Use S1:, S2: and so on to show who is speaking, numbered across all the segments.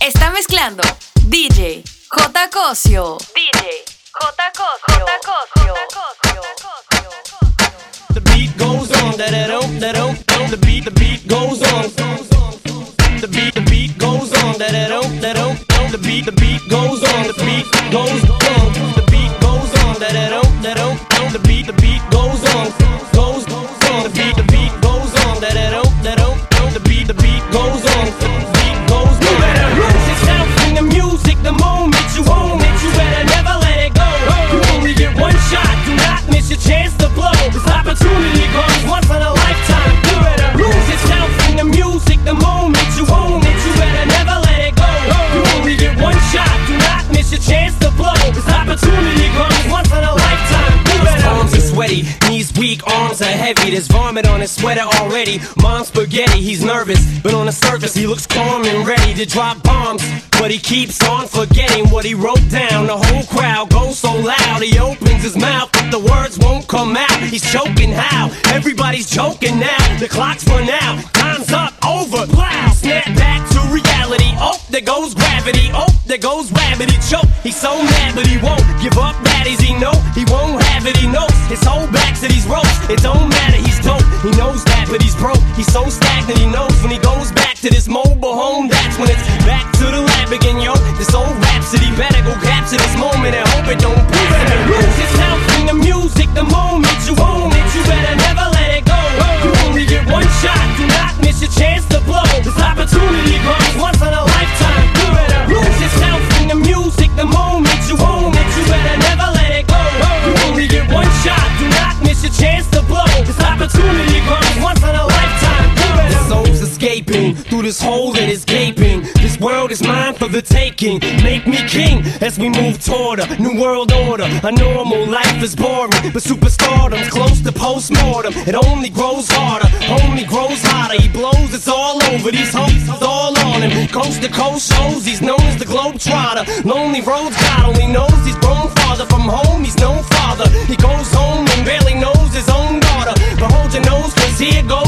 S1: Está mezclando DJ J. Cosio. DJ J. Cosio. J.
S2: Cosio. The beat goes on, that it don't, that don't, the beat, the beat goes on. The beat, the beat goes on, that it don't, that don't, the beat, the beat goes on, the beat goes on, heavy. There's vomit on his sweater already. Mom's spaghetti, he's nervous, but on the surface he looks calm and ready to drop bombs. But he keeps on forgetting what he wrote down. The whole crowd goes so loud, he opens his mouth, but the words won't come out. He's choking how? Everybody's joking now. The clock's run out, time's up, over. Wow. Snap back to reality. Oh, there goes gravity. Oh, there goes rabbit. He choke. He's so mad, but he won't give up. Daddies, he know he won't have it. He knows his whole back to these ropes. It don't he's so stagnant. He knows when he goes back to this Make me king as we move toward a new world order. A normal life is boring, but superstardom's close to postmortem. It only grows harder, only grows hotter. He blows, it's all over. These hoes all on him. Coast to coast shows, he's known as the Globetrotter. Lonely roads, God only knows he's grown farther from home. He's no father. He goes home and barely knows his own daughter. But hold your nose, cause here goes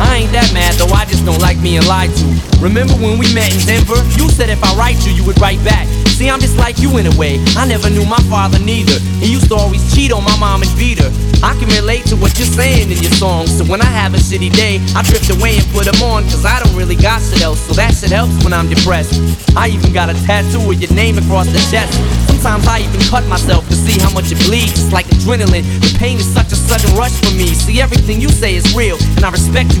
S3: I ain't that mad though, I just don't like being lied to. Remember when we met in Denver? You said if I write you, you would write back. See, I'm just like you in a way. I never knew my father neither. He used to always cheat on my mom and beat her. I can relate to what you're saying in your songs. So when I have a shitty day, I drift away and put them on. Cause I don't really got shit else. So that shit helps when I'm depressed. I even got a tattoo with your name across the chest. Sometimes I even cut myself to see how much it bleeds. It's like adrenaline. The pain is such a sudden rush for me. See, everything you say is real. And I respect you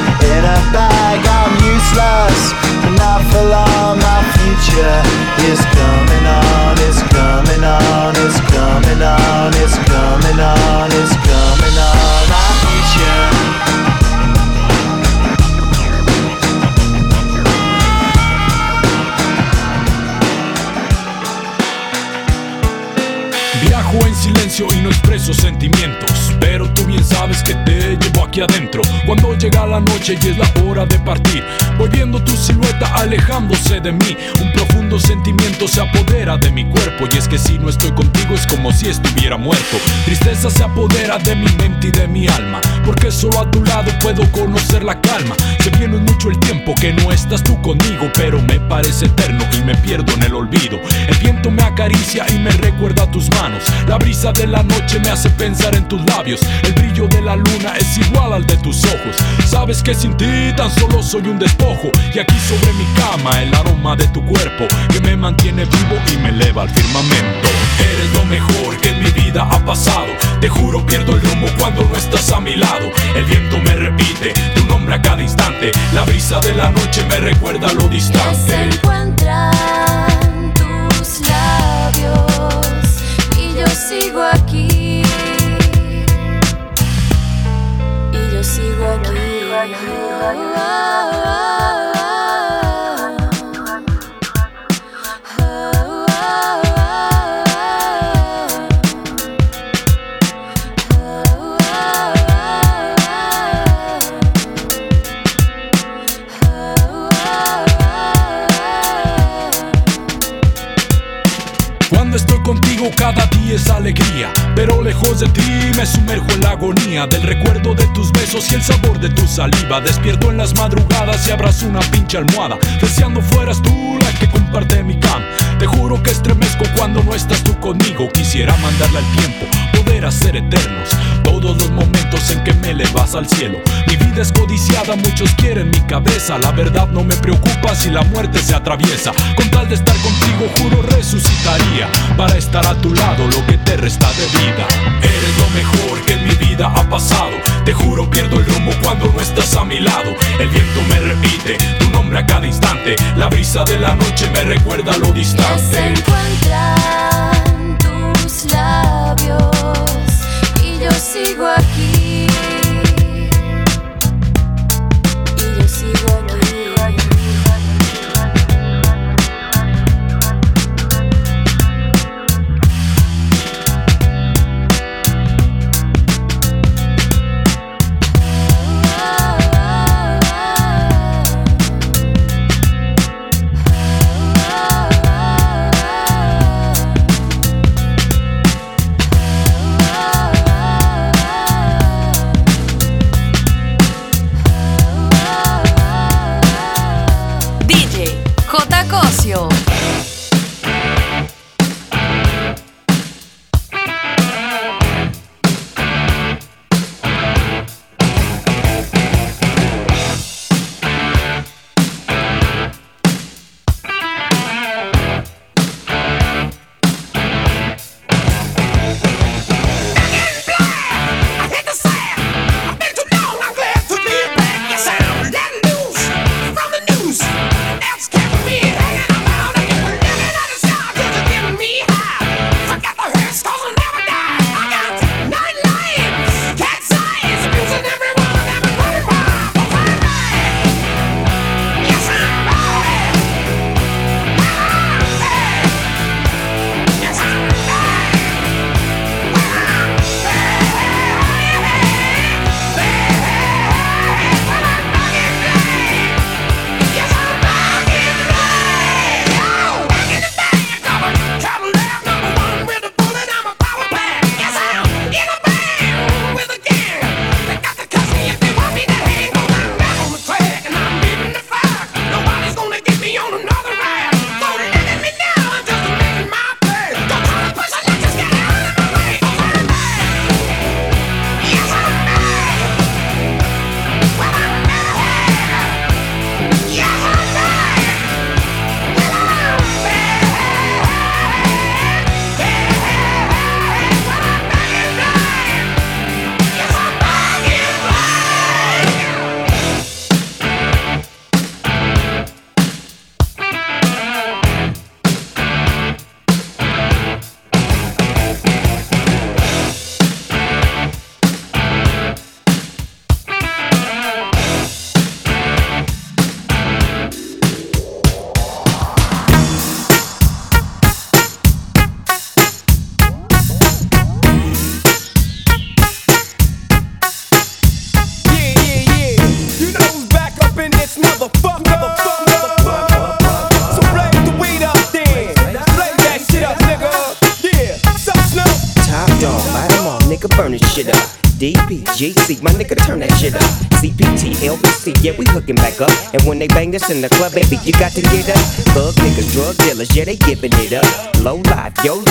S4: in a bag. I'm useless, not for long. My future is coming on, it's coming on, it's coming on, it's coming on, it's coming on. My future.
S5: Viajo en silencio y no expreso sentimientos, pero tú bien sabes que te llevo aquí adentro. Cuando llega la noche y es la hora de partir, voy viendo tu silueta alejándose de mí. Un profundo sentimiento se apodera de mi cuerpo y es que si no estoy contigo es como si estuviera muerto. Tristeza se apodera de mi mente y de mi alma, porque solo a tu lado puedo conocer la calma. Se viene mucho el tiempo que no estás tú conmigo, pero me parece eterno y me pierdo en el olvido. El viento me acaricia y me recuerda tus manos la brisa de la noche me hace pensar en tus labios. El brillo de la luna es igual al de tus ojos. Sabes que sin ti tan solo soy un despojo. Y aquí sobre mi cama el aroma de tu cuerpo que me mantiene vivo y me eleva al firmamento. Eres lo mejor que en mi vida ha pasado. Te juro pierdo el rumbo cuando no estás a mi lado. El viento me repite tu nombre a cada instante. La brisa de la noche me recuerda lo distante.
S6: Se encuentran tus labios yo sigo aquí. Yo sigo aquí.
S5: Cuando pero lejos de ti me sumerjo en la agonía del recuerdo de tus besos y el sabor de tu saliva. Despierto en las madrugadas y abrazo una pinche almohada, deseando fueras tú la que comparte mi cam. Te juro que estremezco cuando no estás tú conmigo. Quisiera mandarle al tiempo, poder hacer eternos todos los momentos en que me elevas al cielo. Mi vida es codiciada, muchos quieren mi cabeza. La verdad no me preocupa si la muerte se atraviesa. Con tal de estar contigo, juro resucitaría para estar a tu lado lo que te resta de vida. Eres lo mejor que en mi vida ha pasado. Te juro, pierdo el rumbo cuando no estás a mi lado. El viento me repite tu nombre a cada instante. La brisa de la noche me recuerda lo
S6: se
S5: distante.
S6: encuentran tus
S7: And when they bang this in the club, baby, you got to get up. Thug niggas, drug dealers, yeah, they giving it up. Low life, yo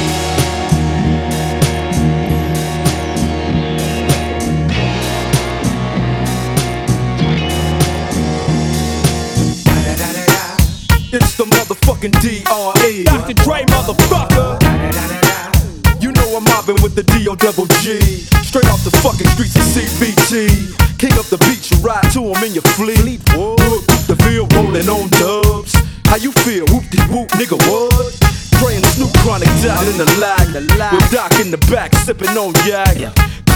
S2: It's the motherfucking DRE. Dr. Dre, motherfucker. You know I'm mobbing with the D.O. double G. Straight off the fucking streets of CPT. King up the beach, you ride to him in your fleet. Look, the field rolling on dubs. How you feel? Whoop de whoop, nigga, what? Dre and
S8: Snoop Chronic down in the lag. With Doc in the back, sipping on yak.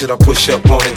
S9: Should I push up?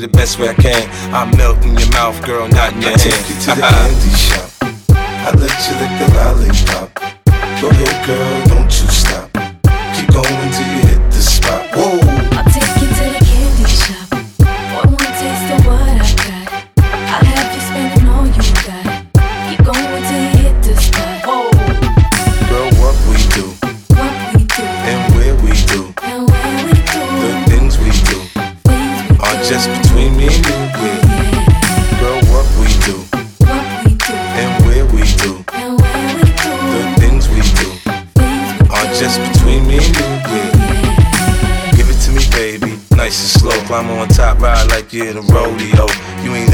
S9: the best way I can. I melt in your mouth, girl, not in your
S10: I
S9: hand.
S10: take you to the candy shop. I let you lick the lollipop. Go ahead, girl, don't you stop. Keep going till you hit the spot. Whoa.
S9: Slow. On top, ride like you're a rodeo. You ain't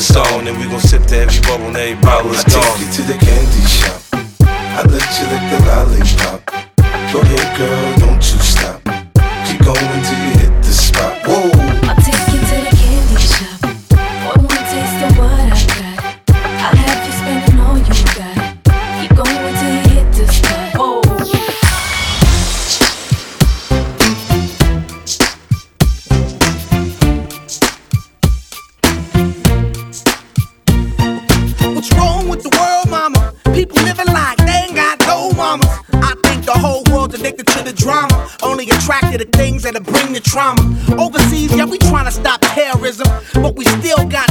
S9: is on, and we gon' sip to every bubble and every bottle is
S10: I take you to the candy shop. I let you lick the lollipop. Go ahead, girl, don't you stop. Keep going till you hit the spot. Whoa.
S11: That'll bring the trauma. Overseas, yeah, we trying to stop terrorism. But we still got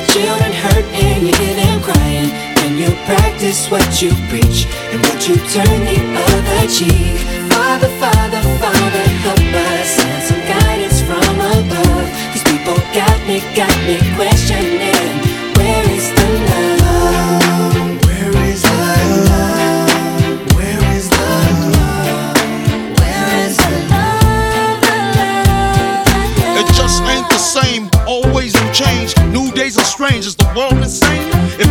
S12: children hurt, and you hear them crying. When you practice what you preach and what you turn the other cheek. Father, Father, Father, help us and some guidance from above. These people got me, got me questioning. Where is the love? Where is the love? Where is the love? Where is the love?
S13: It just ain't the same. New days are strange. Is the world insane? If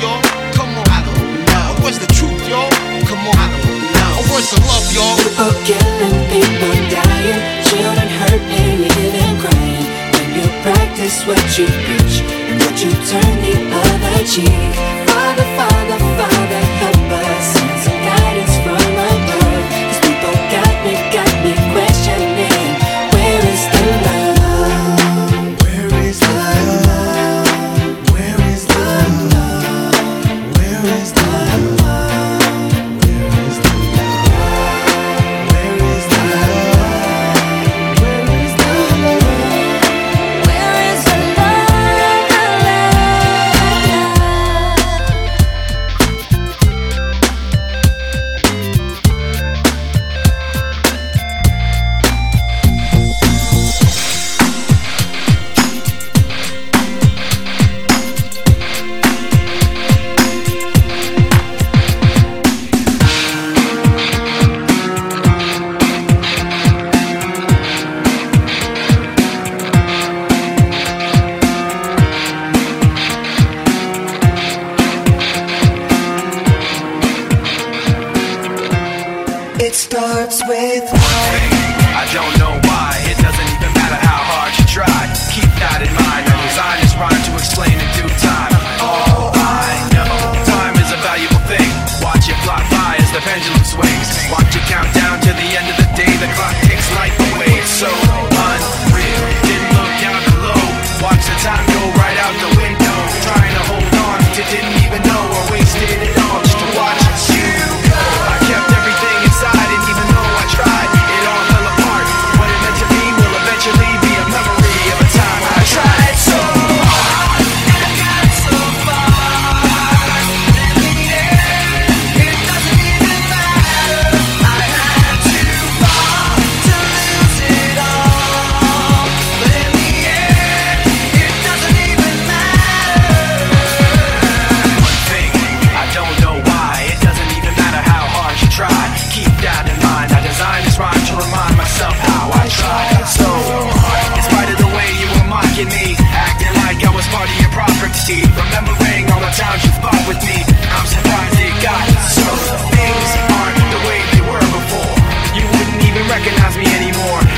S13: y'all? Come on, I don't know. What's the truth, y'all? Come on, I don't know. What's the love, y'all?
S14: People killing, people dying, children hurt you them crying. When you practice what you preach and what you turn the other cheek. recognize me
S15: anymore.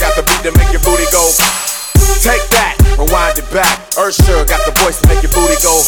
S15: got
S11: the
S16: beat to make your booty go. Take that, rewind it back. Usher got the voice to make your booty go.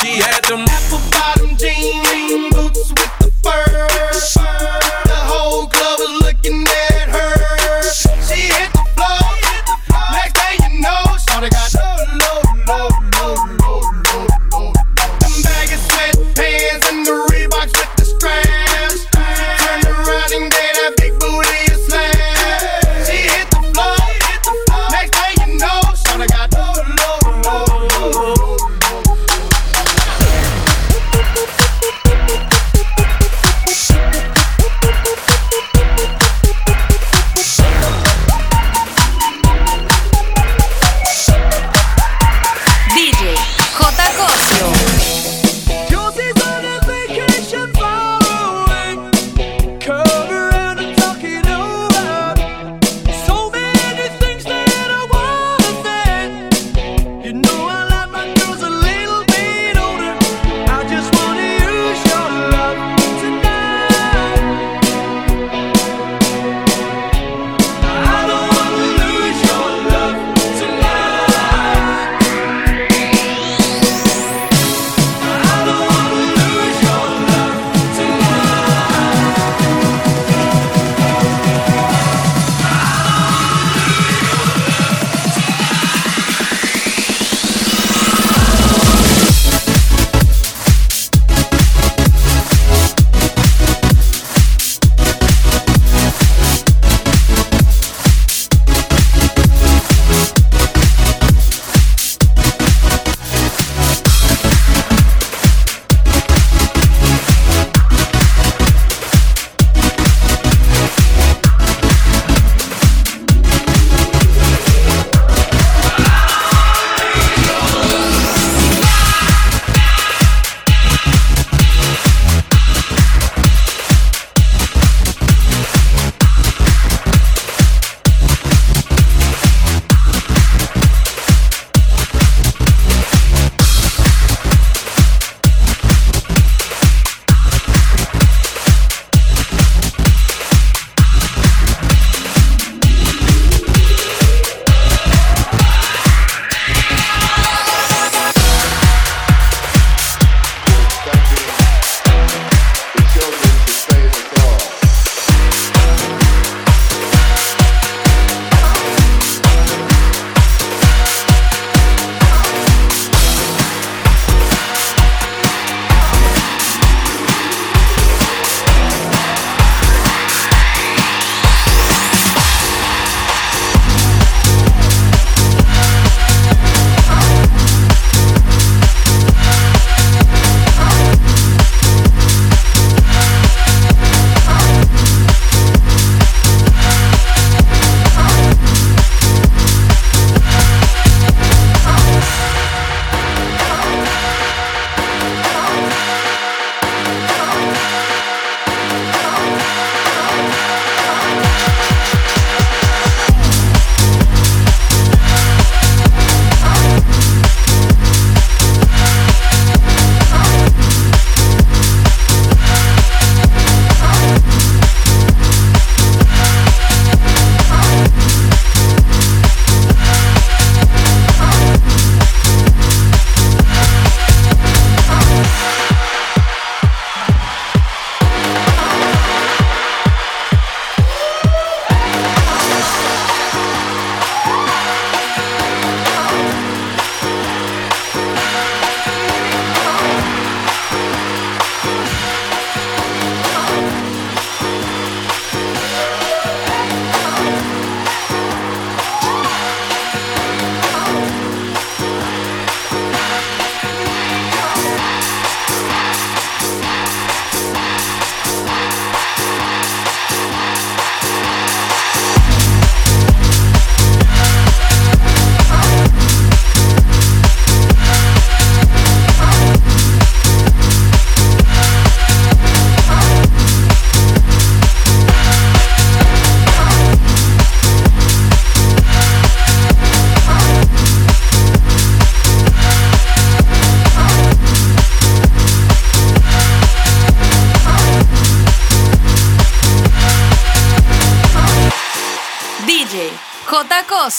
S17: She had them
S18: apple bottom jean boots with the fur. The whole club was looking at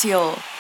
S1: Cosio.